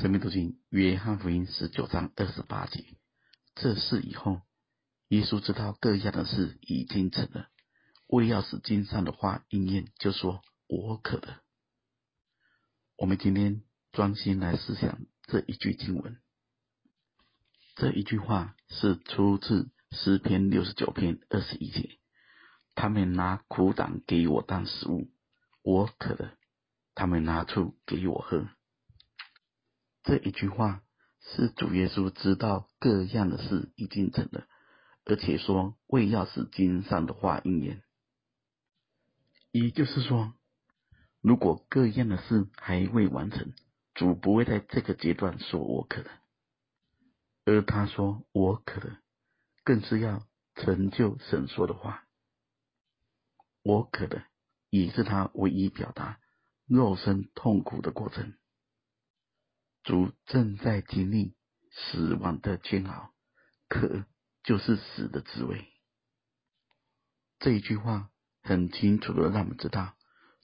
生命读经约翰福音十九章二十八节。这事以后，耶稣知道各样的事已经成了，为要使经上的话应验，就说：“我渴了。”我们今天专心来思想这一句经文。这一句话是出自诗篇六十九篇二十一节。他们拿苦胆给我当食物，我渴了，他们拿醋给我喝。这一句话是主耶稣知道各样的事已经成了，而且说为要使经上的话应验。也就是说，如果各样的事还未完成，主不会在这个阶段说我渴了，而他说我渴了，更是要成就神说的话。我渴了，也是他唯一表达肉身痛苦的过程。主正在经历死亡的煎熬，渴就是死的滋味。这一句话很清楚的让我们知道，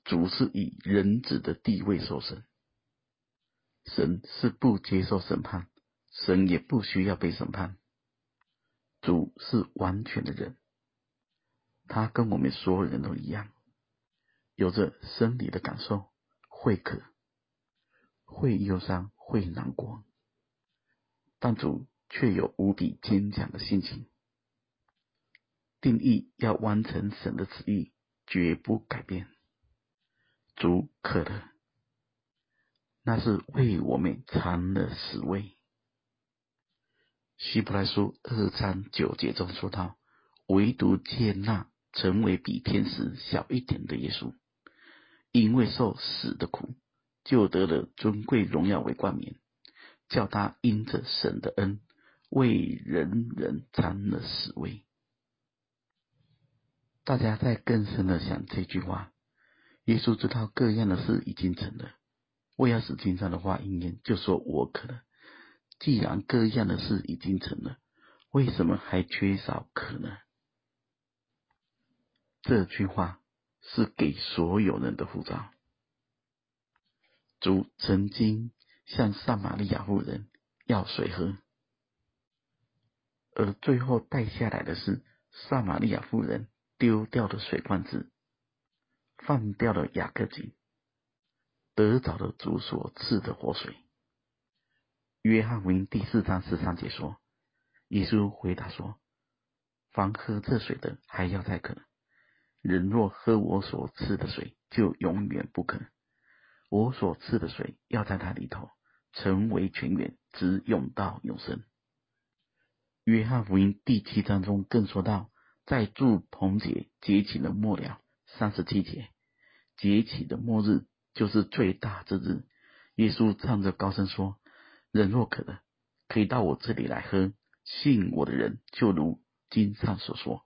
主是以人子的地位受审。神是不接受审判，神也不需要被审判。主是完全的人，他跟我们所有人都一样，有着生理的感受，会渴，会忧伤。会难过，但主却有无比坚强的心情，定义要完成神的旨意，绝不改变。主渴了，那是为我们尝了死味。希伯来书二章九节中说道：“唯独接纳成为比天使小一点的耶稣，因为受死的苦。”就得了尊贵荣耀为冠冕，叫他因着神的恩，为人人沾了死味。大家再更深的想这句话：耶稣知道各样的事已经成了，为要使经上的话应验，就说我可能。既然各样的事已经成了，为什么还缺少可能？这句话是给所有人的护照。主曾经向撒玛利亚妇人要水喝，而最后带下来的是撒玛利亚妇人丢掉的水罐子，放掉了雅各井，得着了主所赐的活水。约翰福音第四章十三节说：“耶稣回答说，凡喝这水的还要再渴；人若喝我所赐的水，就永远不渴。”我所赐的水要在他里头成为泉源，直涌到永生。约翰福音第七章中更说到，在祝棚节节期的末了，三十七节，节期的末日就是最大之日。耶稣唱着高声说：“人若渴了，可以到我这里来喝。信我的人，就如经上所说，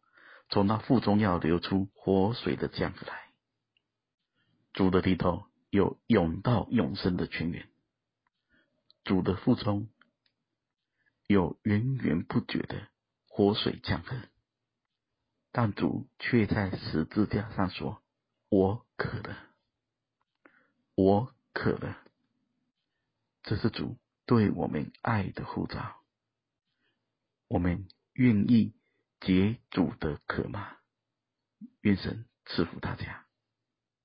从那腹中要流出活水的江河来。”主的里头。有永到永生的泉源，主的腹中有源源不绝的活水江河，但主却在十字架上说：“我渴了，我渴了。”这是主对我们爱的呼召。我们愿意解主的渴吗？愿神赐福大家。